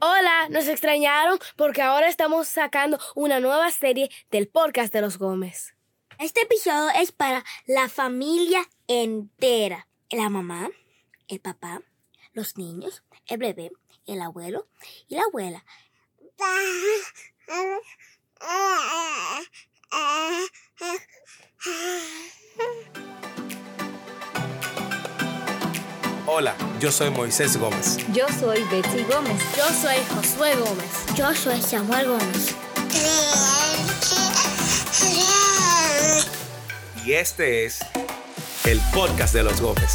Hola, nos extrañaron porque ahora estamos sacando una nueva serie del podcast de los Gómez. Este episodio es para la familia entera. La mamá, el papá, los niños, el bebé, el abuelo y la abuela. Hola, yo soy Moisés Gómez. Yo soy Betsy Gómez. Yo soy Josué Gómez. Yo soy Samuel Gómez. Y este es el podcast de los Gómez.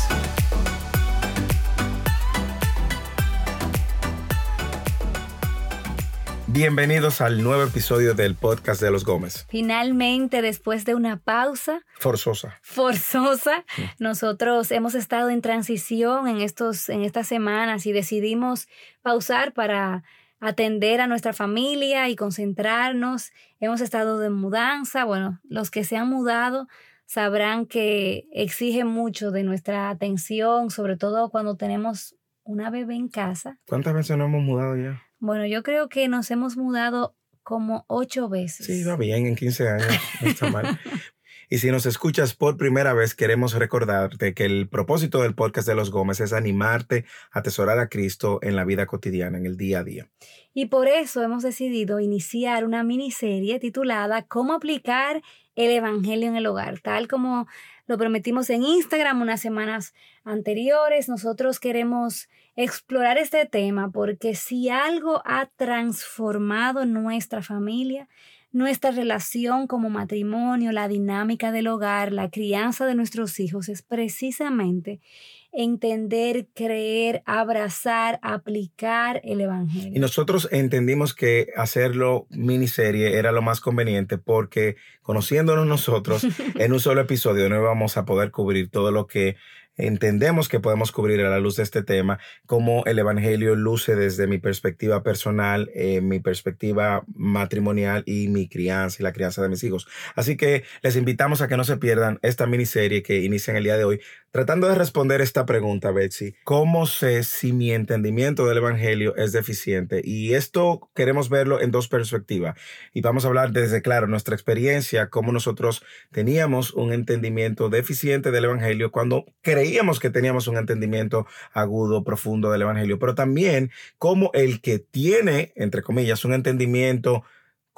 Bienvenidos al nuevo episodio del podcast de los Gómez. Finalmente, después de una pausa Forzosa. forzosa, nosotros hemos estado en transición en, estos, en estas semanas y decidimos pausar para atender a nuestra familia y concentrarnos. Hemos estado de mudanza. Bueno, los que se han mudado sabrán que exige mucho de nuestra atención, sobre todo cuando tenemos una bebé en casa. ¿Cuántas veces nos hemos mudado ya? Bueno, yo creo que nos hemos mudado como ocho veces. Sí, va bien, en 15 años. No está mal. Y si nos escuchas por primera vez, queremos recordarte que el propósito del podcast de los Gómez es animarte a atesorar a Cristo en la vida cotidiana, en el día a día. Y por eso hemos decidido iniciar una miniserie titulada Cómo aplicar el Evangelio en el hogar, tal como lo prometimos en Instagram unas semanas anteriores. Nosotros queremos explorar este tema porque si algo ha transformado nuestra familia, nuestra relación como matrimonio, la dinámica del hogar, la crianza de nuestros hijos, es precisamente entender, creer, abrazar, aplicar el Evangelio. Y nosotros entendimos que hacerlo miniserie era lo más conveniente porque conociéndonos nosotros en un solo episodio no íbamos a poder cubrir todo lo que entendemos que podemos cubrir a la luz de este tema, cómo el Evangelio luce desde mi perspectiva personal, eh, mi perspectiva matrimonial y mi crianza y la crianza de mis hijos. Así que les invitamos a que no se pierdan esta miniserie que inicia en el día de hoy, tratando de responder esta pregunta, Betsy. ¿Cómo sé si mi entendimiento del Evangelio es deficiente? Y esto queremos verlo en dos perspectivas. Y vamos a hablar desde, claro, nuestra experiencia, cómo nosotros teníamos un entendimiento deficiente del Evangelio cuando creíamos que teníamos un entendimiento agudo, profundo del Evangelio, pero también como el que tiene, entre comillas, un entendimiento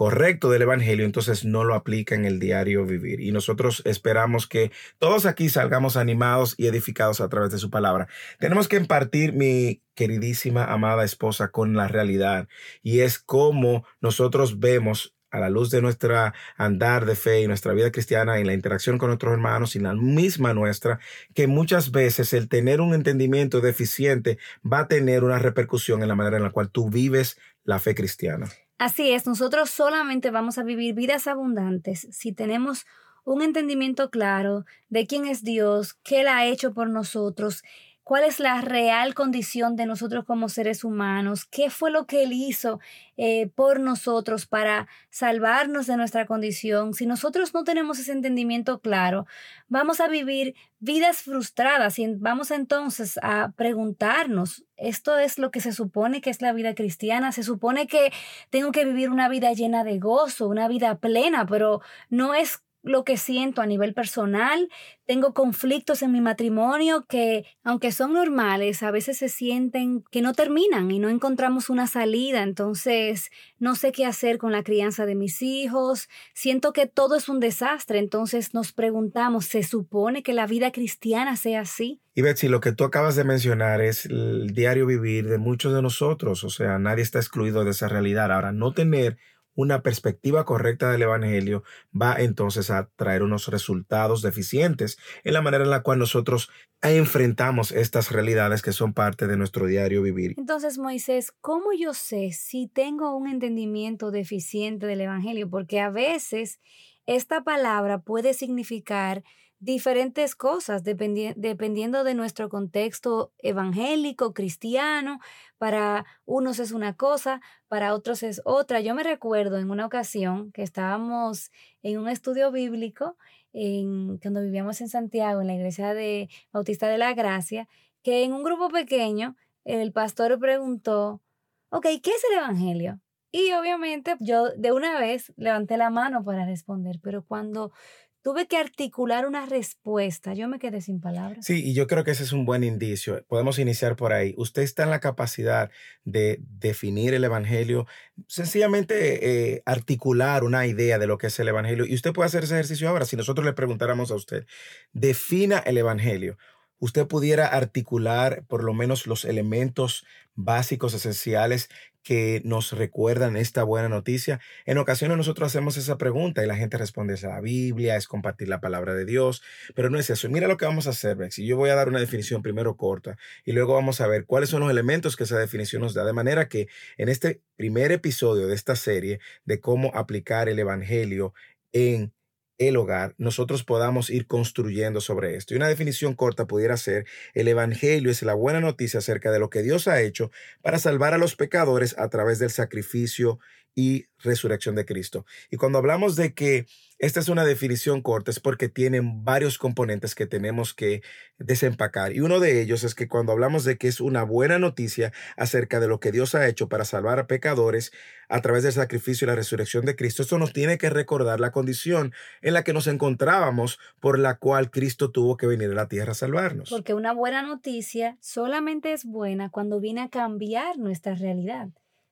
correcto del Evangelio, entonces no lo aplica en el diario vivir. Y nosotros esperamos que todos aquí salgamos animados y edificados a través de su palabra. Tenemos que impartir, mi queridísima, amada esposa, con la realidad. Y es como nosotros vemos a la luz de nuestra andar de fe y nuestra vida cristiana y la interacción con nuestros hermanos y la misma nuestra, que muchas veces el tener un entendimiento deficiente va a tener una repercusión en la manera en la cual tú vives la fe cristiana. Así es, nosotros solamente vamos a vivir vidas abundantes si tenemos un entendimiento claro de quién es Dios, qué Él ha hecho por nosotros, cuál es la real condición de nosotros como seres humanos, qué fue lo que Él hizo eh, por nosotros para salvarnos de nuestra condición. Si nosotros no tenemos ese entendimiento claro, vamos a vivir vidas frustradas y vamos entonces a preguntarnos, ¿esto es lo que se supone que es la vida cristiana? Se supone que tengo que vivir una vida llena de gozo, una vida plena, pero no es lo que siento a nivel personal, tengo conflictos en mi matrimonio que, aunque son normales, a veces se sienten que no terminan y no encontramos una salida, entonces no sé qué hacer con la crianza de mis hijos, siento que todo es un desastre, entonces nos preguntamos, ¿se supone que la vida cristiana sea así? Y Betsy, lo que tú acabas de mencionar es el diario vivir de muchos de nosotros, o sea, nadie está excluido de esa realidad. Ahora, no tener una perspectiva correcta del Evangelio va entonces a traer unos resultados deficientes en la manera en la cual nosotros enfrentamos estas realidades que son parte de nuestro diario vivir. Entonces, Moisés, ¿cómo yo sé si tengo un entendimiento deficiente del Evangelio? Porque a veces esta palabra puede significar diferentes cosas dependiendo de nuestro contexto evangélico, cristiano. Para unos es una cosa, para otros es otra. Yo me recuerdo en una ocasión que estábamos en un estudio bíblico en, cuando vivíamos en Santiago, en la iglesia de Bautista de la Gracia, que en un grupo pequeño el pastor preguntó, ok, ¿qué es el Evangelio? Y obviamente yo de una vez levanté la mano para responder, pero cuando tuve que articular una respuesta, yo me quedé sin palabras. Sí, y yo creo que ese es un buen indicio. Podemos iniciar por ahí. Usted está en la capacidad de definir el Evangelio, sencillamente eh, articular una idea de lo que es el Evangelio. Y usted puede hacer ese ejercicio ahora. Si nosotros le preguntáramos a usted, defina el Evangelio usted pudiera articular por lo menos los elementos básicos, esenciales que nos recuerdan esta buena noticia. En ocasiones nosotros hacemos esa pregunta y la gente responde es la Biblia, es compartir la palabra de Dios, pero no es eso. Mira lo que vamos a hacer, Bex. Y yo voy a dar una definición primero corta y luego vamos a ver cuáles son los elementos que esa definición nos da. De manera que en este primer episodio de esta serie de cómo aplicar el Evangelio en el hogar, nosotros podamos ir construyendo sobre esto. Y una definición corta pudiera ser, el Evangelio es la buena noticia acerca de lo que Dios ha hecho para salvar a los pecadores a través del sacrificio y resurrección de Cristo. Y cuando hablamos de que esta es una definición corta, es porque tienen varios componentes que tenemos que desempacar. Y uno de ellos es que cuando hablamos de que es una buena noticia acerca de lo que Dios ha hecho para salvar a pecadores a través del sacrificio y la resurrección de Cristo, esto nos tiene que recordar la condición en la que nos encontrábamos por la cual Cristo tuvo que venir a la tierra a salvarnos. Porque una buena noticia solamente es buena cuando viene a cambiar nuestra realidad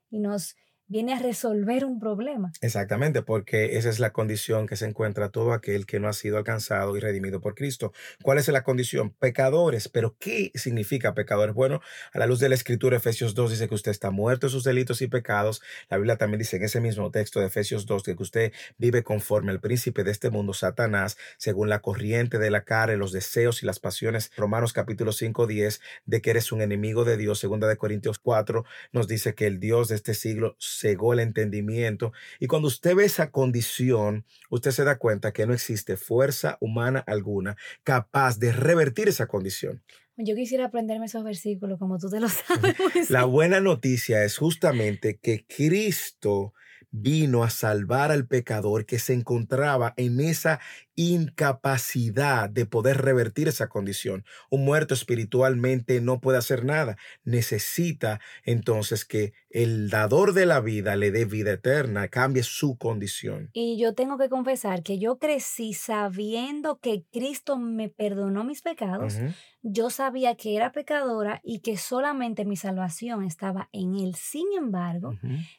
y nos viene a resolver un problema. Exactamente, porque esa es la condición que se encuentra todo aquel que no ha sido alcanzado y redimido por Cristo. ¿Cuál es la condición? Pecadores. Pero ¿qué significa pecadores? Bueno, a la luz de la escritura, Efesios 2 dice que usted está muerto en sus delitos y pecados. La Biblia también dice en ese mismo texto de Efesios 2 que usted vive conforme al príncipe de este mundo, Satanás, según la corriente de la cara, los deseos y las pasiones. Romanos capítulo 5, 10, de que eres un enemigo de Dios. Segunda de Corintios 4 nos dice que el Dios de este siglo cegó el entendimiento. Y cuando usted ve esa condición, usted se da cuenta que no existe fuerza humana alguna capaz de revertir esa condición. Yo quisiera aprenderme esos versículos como tú te lo sabes. La buena noticia es justamente que Cristo vino a salvar al pecador que se encontraba en esa incapacidad de poder revertir esa condición. Un muerto espiritualmente no puede hacer nada. Necesita entonces que el dador de la vida le dé vida eterna, cambie su condición. Y yo tengo que confesar que yo crecí sabiendo que Cristo me perdonó mis pecados. Yo sabía que era pecadora y que solamente mi salvación estaba en Él. Sin embargo,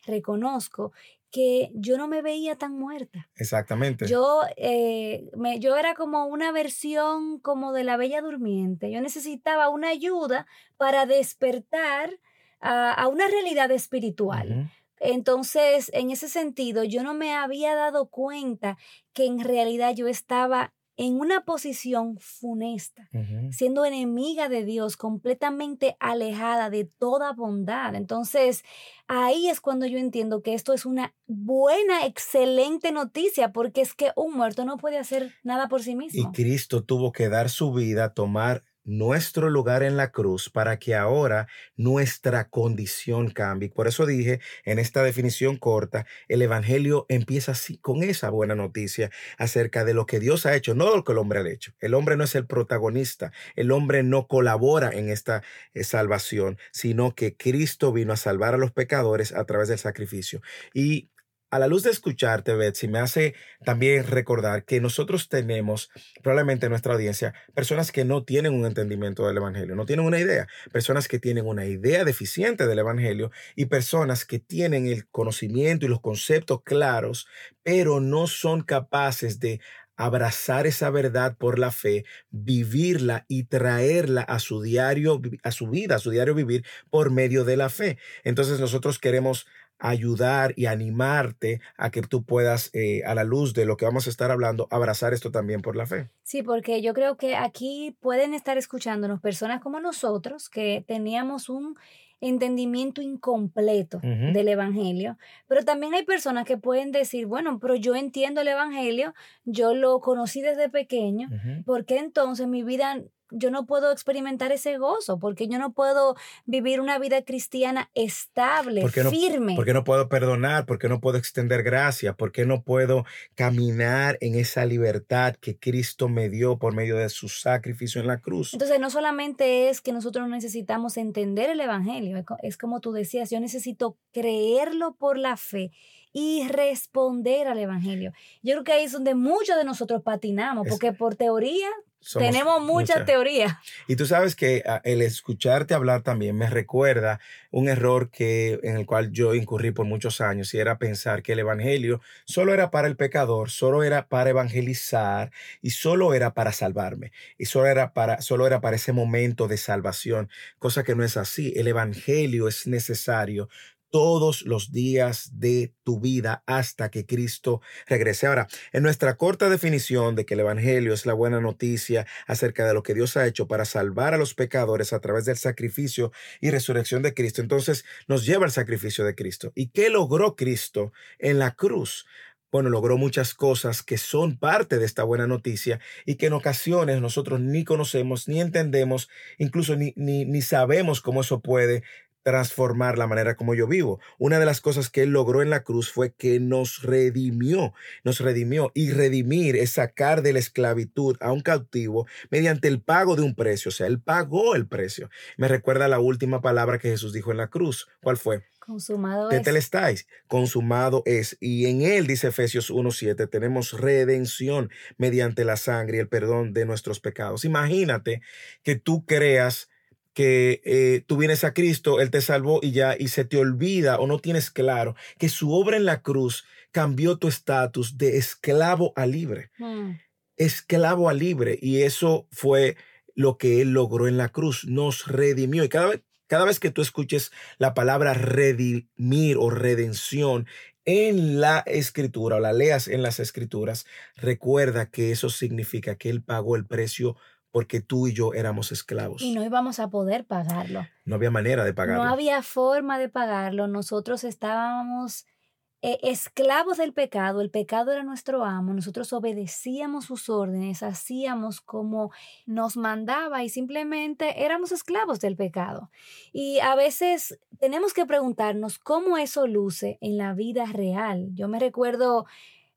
reconozco que yo no me veía tan muerta. Exactamente. Yo, eh, me, yo era como una versión como de la bella durmiente. Yo necesitaba una ayuda para despertar a, a una realidad espiritual. Entonces, en ese sentido, yo no me había dado cuenta que en realidad yo estaba en una posición funesta, siendo enemiga de Dios, completamente alejada de toda bondad. Entonces, ahí es cuando yo entiendo que esto es una buena, excelente noticia, porque es que un muerto no puede hacer nada por sí mismo. Y Cristo tuvo que dar su vida, tomar nuestro lugar en la cruz para que ahora nuestra condición cambie. Por eso dije en esta definición corta, el Evangelio empieza así con esa buena noticia acerca de lo que Dios ha hecho, no lo que el hombre ha hecho. El hombre no es el protagonista, el hombre no colabora en esta eh, salvación, sino que Cristo vino a salvar a los pecadores a través del sacrificio. Y a la luz de escucharte, Betsy, me hace también recordar que nosotros tenemos, probablemente en nuestra audiencia, personas que no tienen un entendimiento del Evangelio, no tienen una idea, personas que tienen una idea deficiente del Evangelio y personas que tienen el conocimiento y los conceptos claros, pero no son capaces de abrazar esa verdad por la fe, vivirla y traerla a su diario, a su vida, a su diario vivir por medio de la fe. Entonces nosotros queremos ayudar y animarte a que tú puedas, eh, a la luz de lo que vamos a estar hablando, abrazar esto también por la fe. Sí, porque yo creo que aquí pueden estar escuchándonos personas como nosotros que teníamos un entendimiento incompleto del Evangelio, pero también hay personas que pueden decir, bueno, pero yo entiendo el Evangelio, yo lo conocí desde pequeño, ¿por qué entonces mi vida yo no puedo experimentar ese gozo, porque yo no puedo vivir una vida cristiana estable, ¿Por qué no- firme. ¿Por qué no puedo perdonar? ¿Por qué no puedo extender gracia? ¿Por qué no puedo caminar en esa libertad que Cristo me dio por medio de su sacrificio en la cruz? Entonces, no solamente es que nosotros necesitamos entender el Evangelio, es co- es como tú decías, yo necesito creerlo por la fe y responder al Evangelio. Yo creo que ahí es donde muchos de nosotros patinamos, porque por teoría Somos tenemos mucha muchas. teoría. Y tú sabes que ah, el escucharte hablar también me recuerda un error que en el cual yo incurrí por muchos años y era pensar que el evangelio solo era para el pecador, solo era para evangelizar y solo era para salvarme y solo era para solo era para ese momento de salvación, cosa que no es así. El evangelio es necesario todos los días de tu vida hasta que Cristo regrese. Ahora, en nuestra corta definición de que el Evangelio es la buena noticia acerca de lo que Dios ha hecho para salvar a los pecadores a través del sacrificio y resurrección de Cristo, entonces nos lleva al sacrificio de Cristo. ¿Y qué logró Cristo en la cruz? Bueno, logró muchas cosas que son parte de esta buena noticia y que en ocasiones nosotros ni conocemos, ni entendemos, incluso ni, ni, ni sabemos cómo eso puede transformar la manera como yo vivo. Una de las cosas que él logró en la cruz fue que nos redimió, nos redimió y redimir es sacar de la esclavitud a un cautivo mediante el pago de un precio, o sea, él pagó el precio. Me recuerda la última palabra que Jesús dijo en la cruz. ¿Cuál fue? Consumado es. Tetelestáis, consumado es. Y en él, dice Efesios 1.7, tenemos redención mediante la sangre y el perdón de nuestros pecados. Imagínate que tú creas que eh, tú vienes a Cristo, Él te salvó y ya, y se te olvida o no tienes claro que su obra en la cruz cambió tu estatus de esclavo a libre Mm. esclavo a libre y eso fue lo que él logró en la cruz, nos redimió y cada vez, cada vez que tú escuches la palabra redimir o redención en la escritura o la leas en las escrituras, recuerda que eso significa que él pagó el precio porque tú y yo éramos esclavos. Y no íbamos a poder pagarlo. No había manera de pagarlo. No había forma de pagarlo. Nosotros estábamos eh, esclavos del pecado. El pecado era nuestro amo. Nosotros obedecíamos sus órdenes, hacíamos como nos mandaba y simplemente éramos esclavos del pecado. Y a veces tenemos que preguntarnos cómo eso luce en la vida real. Yo me recuerdo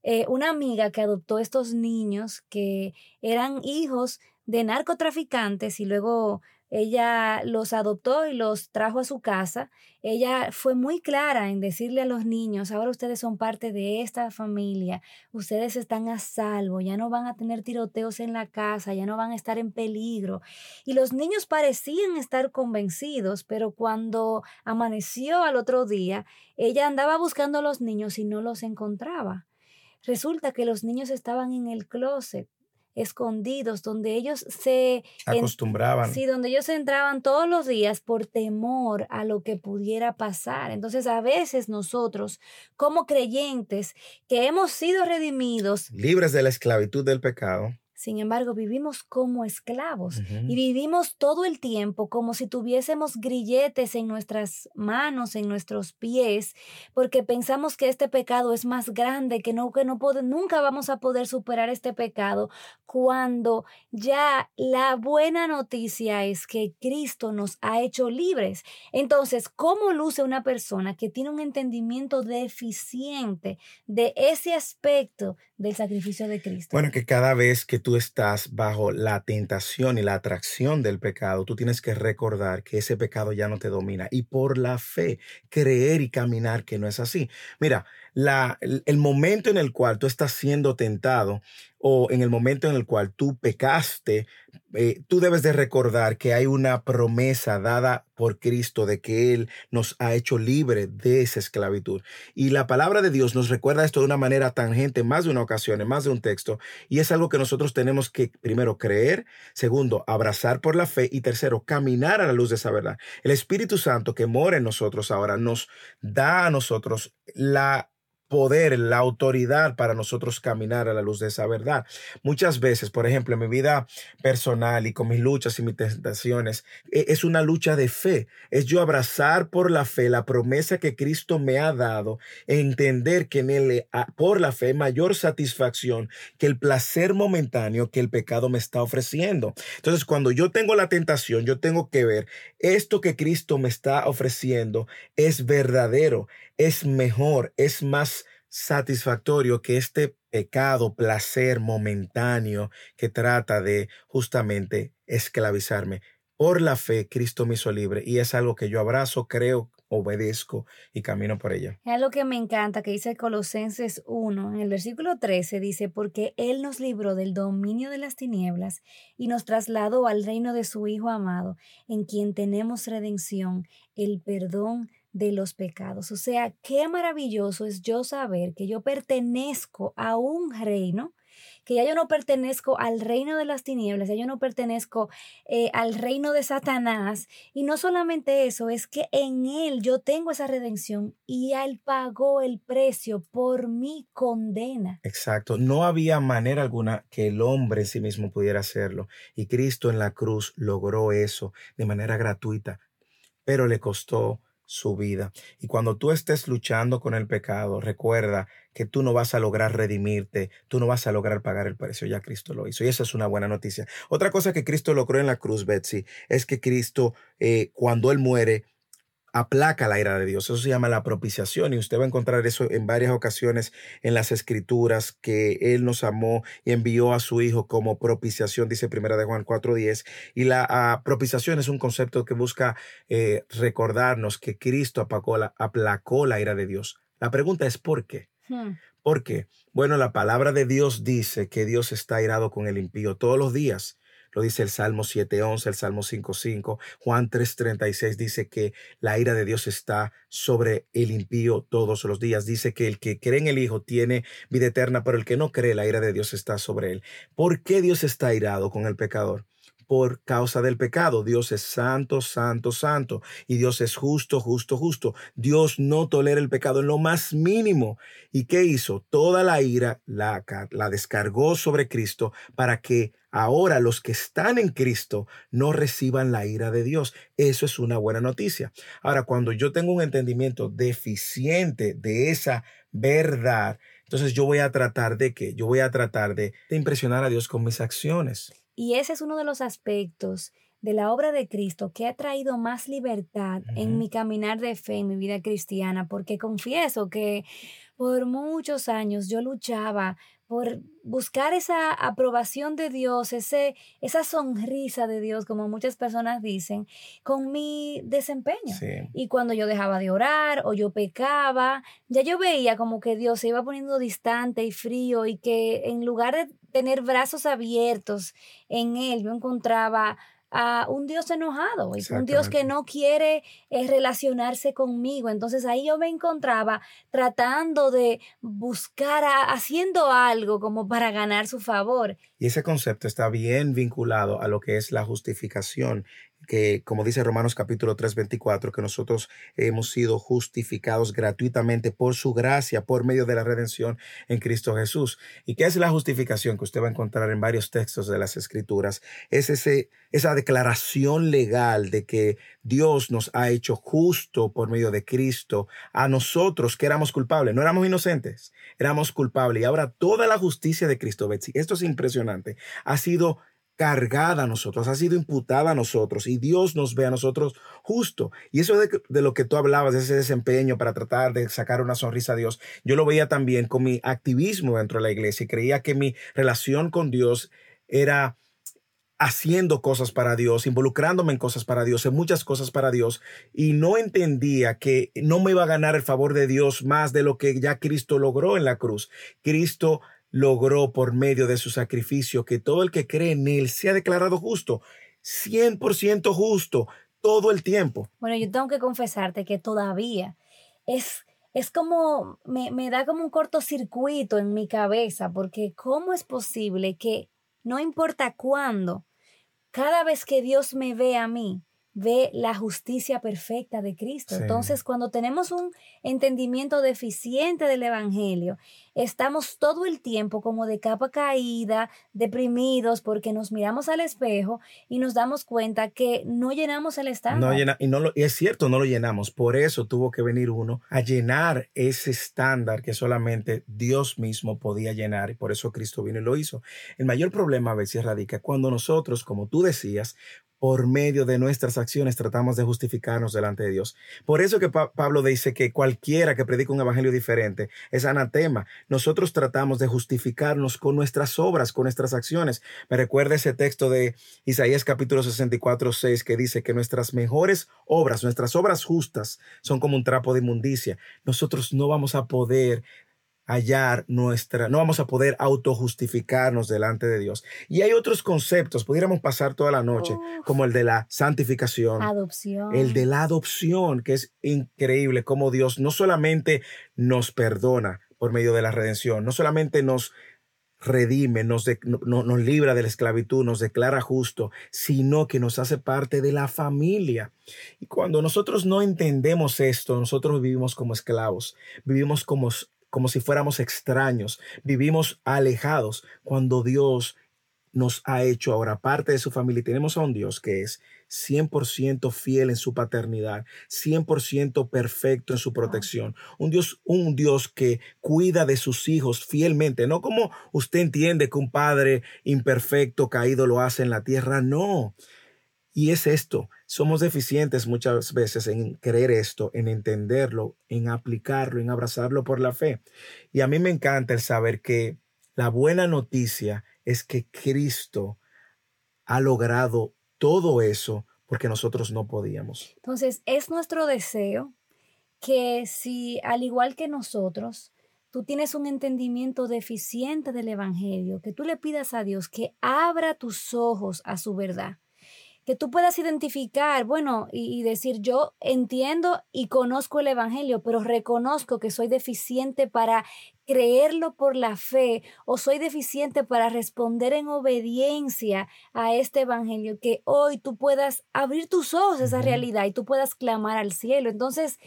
eh, una amiga que adoptó estos niños que eran hijos de narcotraficantes y luego ella los adoptó y los trajo a su casa. Ella fue muy clara en decirle a los niños, ahora ustedes son parte de esta familia, ustedes están a salvo, ya no van a tener tiroteos en la casa, ya no van a estar en peligro. Y los niños parecían estar convencidos, pero cuando amaneció al otro día, ella andaba buscando a los niños y no los encontraba. Resulta que los niños estaban en el closet escondidos, donde ellos se en- Acostumbraban. Sí, donde ellos entraban todos los días por temor a lo que pudiera pasar. Entonces, a veces nosotros, como creyentes que hemos sido redimidos, Libres de la esclavitud del pecado. Sin embargo, vivimos como esclavos y vivimos todo el tiempo como si tuviésemos grilletes en nuestras manos, en nuestros pies, porque pensamos que este pecado es más grande, que no que no pode- nunca vamos a poder superar este pecado, cuando ya la buena noticia es que Cristo nos ha hecho libres. Entonces, ¿cómo luce una persona que tiene un entendimiento deficiente de ese aspecto del sacrificio de Cristo? Bueno, que cada vez que tú estás bajo la tentación y la atracción del pecado, tú tienes que recordar que ese pecado ya no te domina y por la fe creer y caminar que no es así. Mira, la, el momento en el cual tú estás siendo tentado o en el momento en el cual tú pecaste, eh, tú debes de recordar que hay una promesa dada por Cristo de que Él nos ha hecho libre de esa esclavitud. Y la palabra de Dios nos recuerda esto de una manera tangente, más de una ocasión, en más de un texto, y es algo que nosotros tenemos que primero creer, segundo, abrazar por la fe y tercero, caminar a la luz de esa verdad. El Espíritu Santo que mora en nosotros ahora nos da a nosotros la poder, la autoridad para nosotros caminar a la luz de esa verdad. Muchas veces, por ejemplo, en mi vida personal y con mis luchas y mis tentaciones, e, es una lucha de fe. Es yo abrazar por la fe la promesa que Cristo me ha dado, entender que en él, por la fe, mayor satisfacción que el placer momentáneo que el pecado me está ofreciendo. Entonces, cuando yo tengo la tentación, yo tengo que ver esto que Cristo me está ofreciendo es verdadero, es mejor, es más satisfactorio que este pecado, placer momentáneo que trata de justamente esclavizarme. Por la fe, Cristo me hizo libre y es algo que yo abrazo, creo, obedezco y camino por ella. Es algo que me encanta que dice Colosenses 1, en el versículo 13 dice, porque Él nos libró del dominio de las tinieblas y nos trasladó al reino de su Hijo amado, en quien tenemos redención, el perdón los pecados. O sea, qué maravilloso es yo saber que yo pertenezco a un reino que ya yo no pertenezco al reino de las tinieblas, ya yo no pertenezco eh, al reino de Satanás. Y no solamente eso, es que en Él yo tengo esa redención y Él pagó el precio por mi condena. Exacto, no había manera alguna que el hombre en sí mismo pudiera hacerlo. Y Cristo en la cruz logró eso de manera gratuita, pero le costó su vida. Y cuando tú estés luchando con el pecado, recuerda que tú no vas a lograr redimirte, tú no vas a lograr pagar el precio, ya Cristo lo hizo. Y esa es una buena noticia. Otra cosa que Cristo logró en la cruz, Betsy, es que Cristo, eh, cuando Él muere, aplaca la ira de Dios. Eso se llama la propiciación y usted va a encontrar eso en varias ocasiones en las escrituras que Él nos amó y envió a su Hijo como propiciación, dice Primera de Juan 4.10. Y la ah, propiciación es un concepto que busca eh, recordarnos que Cristo aplacó la, aplacó la ira de Dios. La pregunta es ¿por qué? Hmm. ¿Por qué? Bueno, la palabra de Dios dice que Dios está irado con el impío todos los días. Lo dice el Salmo 7.11, el Salmo 5.5. Juan 3.36 dice que la ira de Dios está sobre el impío todos los días. Dice que el que cree en el Hijo tiene vida eterna, pero el que no cree, la ira de Dios está sobre él. ¿Por qué Dios está irado con el pecador? por causa del pecado. Dios es santo, santo, santo. Y Dios es justo, justo, justo. Dios no tolera el pecado en lo más mínimo. ¿Y qué hizo? Toda la ira la, la descargó sobre Cristo para que ahora los que están en Cristo no reciban la ira de Dios. Eso es una buena noticia. Ahora, cuando yo tengo un entendimiento deficiente de esa verdad, entonces yo voy a tratar de qué? Yo voy a tratar de, de impresionar a Dios con mis acciones. Y ese es uno de los aspectos de la obra de Cristo que ha traído más libertad en mi caminar de fe, en mi vida cristiana, porque confieso que por muchos años yo luchaba por buscar esa aprobación de Dios, ese, esa sonrisa de Dios, como muchas personas dicen, con mi desempeño. Y cuando yo dejaba de orar o yo pecaba, ya yo veía como que Dios se iba poniendo distante y frío y que en lugar de tener brazos abiertos en Él, yo encontraba a un Dios enojado, un Dios que no quiere eh, relacionarse conmigo. Entonces ahí yo me encontraba tratando de buscar, haciendo algo como para ganar su favor. Y ese concepto está bien vinculado a lo que es la justificación que, como dice Romanos capítulo 3, 24, que nosotros hemos sido justificados gratuitamente por su gracia, por medio de la redención en Cristo Jesús. ¿Y qué es la justificación que usted va a encontrar en varios textos de las Escrituras? Es ese, esa declaración legal de que Dios nos ha hecho justo por medio de Cristo a nosotros que éramos culpables. No éramos inocentes, éramos culpables. Y ahora toda la justicia de Cristo, Betsy, esto es impresionante, ha sido cargada a nosotros, ha sido imputada a nosotros y Dios nos ve a nosotros justo. Y eso de, de, lo que tú hablabas, de ese desempeño para tratar de sacar una sonrisa a Dios, yo lo veía también con mi activismo dentro de la iglesia y creía que mi relación con Dios era haciendo cosas para Dios, involucrándome en cosas para Dios, en muchas cosas para Dios, y no entendía que no me iba a ganar el favor de Dios más de lo que ya Cristo logró en la cruz. Cristo logró por medio de su sacrificio que todo el que cree en él sea declarado justo, 100% justo, todo el tiempo. Bueno, yo tengo que confesarte que todavía es, es como, me, me da como un cortocircuito en mi cabeza, porque ¿cómo es posible que no importa cuándo, cada vez que Dios me ve a mí, ve la justicia perfecta de Cristo. Sí. Entonces, cuando tenemos un entendimiento deficiente del Evangelio, estamos todo el tiempo como de capa caída, deprimidos, porque nos miramos al espejo y nos damos cuenta que no llenamos el estándar. No llena, y, no lo, y es cierto, no lo llenamos. Por eso tuvo que venir uno a llenar ese estándar que solamente Dios mismo podía llenar. Y por eso Cristo vino y lo hizo. El mayor problema a veces radica cuando nosotros, como tú decías, por medio de nuestras acciones tratamos de justificarnos delante de Dios. Por eso que Pa- Pablo dice que cualquiera que predica un evangelio diferente es anatema. Nosotros tratamos de justificarnos con nuestras obras, con nuestras acciones. Me recuerda ese texto de Isaías capítulo 64, 6 que dice que nuestras mejores obras, nuestras obras justas son como un trapo de inmundicia. Nosotros no vamos a poder hallar nuestra, no vamos a poder autojustificarnos delante de Dios. Y hay otros conceptos, pudiéramos pasar toda la noche, como el de la santificación, Adopción. el de la adopción, que es increíble cómo Dios no solamente nos perdona por medio de la redención, no solamente nos redime, nos, de- no- no- nos libra de la esclavitud, nos declara justo, sino que nos hace parte de la familia. Y cuando nosotros no entendemos esto, nosotros vivimos como esclavos, vivimos como, como si fuéramos extraños, vivimos alejados cuando Dios nos ha hecho ahora parte de su familia y tenemos a un Dios que es 100% fiel en su paternidad, 100% perfecto en su protección, un Dios un Dios que cuida de sus hijos fielmente, no como usted entiende que un padre imperfecto caído lo hace en la tierra, no. Y es esto, somos deficientes muchas veces en creer esto, en entenderlo, en aplicarlo, en abrazarlo por la fe. Y a mí me encanta el saber que la buena noticia es que Cristo ha logrado todo eso porque nosotros no podíamos. Entonces, es nuestro deseo que si, al igual que nosotros, tú tienes un entendimiento deficiente del Evangelio, que tú le pidas a Dios que abra tus ojos a su verdad, que tú puedas identificar, bueno, y, y decir, yo entiendo y conozco el Evangelio, pero reconozco que soy deficiente para creerlo por la fe o soy deficiente para responder en obediencia a este Evangelio, que hoy tú puedas abrir tus ojos a esa realidad y tú puedas clamar al cielo. Entonces,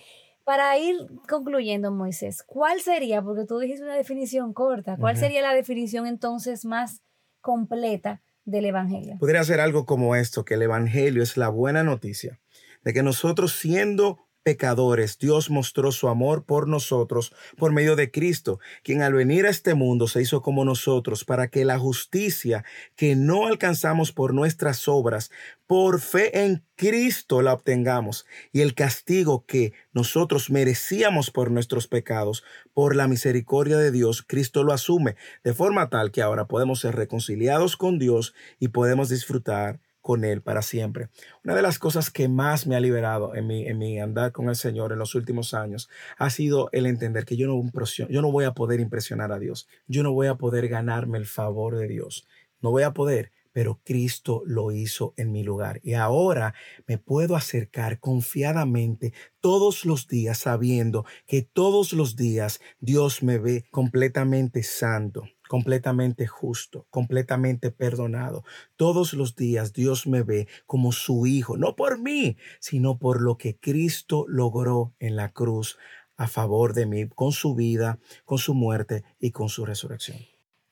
para ir concluyendo, Moisés, ¿cuál sería, porque tú dijiste una definición corta, cuál sería la definición entonces más completa del Evangelio? Podría ser algo como esto, que el Evangelio es la buena noticia de que nosotros siendo pecadores, Dios mostró su amor por nosotros por medio de Cristo, quien al venir a este mundo se hizo como nosotros para que la justicia que no alcanzamos por nuestras obras, por fe en Cristo la obtengamos y el castigo que nosotros merecíamos por nuestros pecados, por la misericordia de Dios, Cristo lo asume, de forma tal que ahora podemos ser reconciliados con Dios y podemos disfrutar con Él para siempre. Una de las cosas que más me ha liberado en mi, en mi andar con el Señor en los últimos años ha sido el entender que yo no, yo no voy a poder impresionar a Dios, yo no voy a poder ganarme el favor de Dios, no voy a poder, pero Cristo lo hizo en mi lugar. Y ahora me puedo acercar confiadamente todos los días sabiendo que todos los días Dios me ve completamente santo, completamente justo, completamente perdonado. Todos los días Dios me ve como su hijo, no por mí, sino por lo que Cristo logró en la cruz a favor de mí, con su vida, con su muerte y con su resurrección.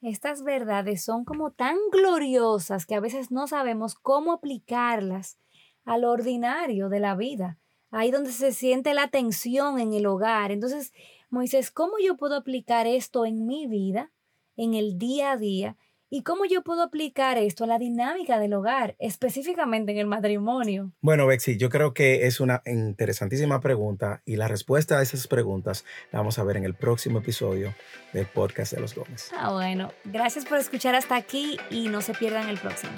Estas verdades son como tan gloriosas que a veces no sabemos cómo aplicarlas a lo ordinario de la vida, ahí donde se siente la tensión en el hogar. Entonces, Moisés, ¿cómo yo puedo aplicar esto en mi vida, en el día a día? ¿Y cómo yo puedo aplicar esto a la dinámica del hogar, específicamente en el matrimonio? Bueno, Bexi, yo creo que es una interesantísima pregunta y la respuesta a esas preguntas la vamos a ver en el próximo episodio del podcast de los Gómez. Ah, bueno, gracias por escuchar hasta aquí y no se pierdan el próximo.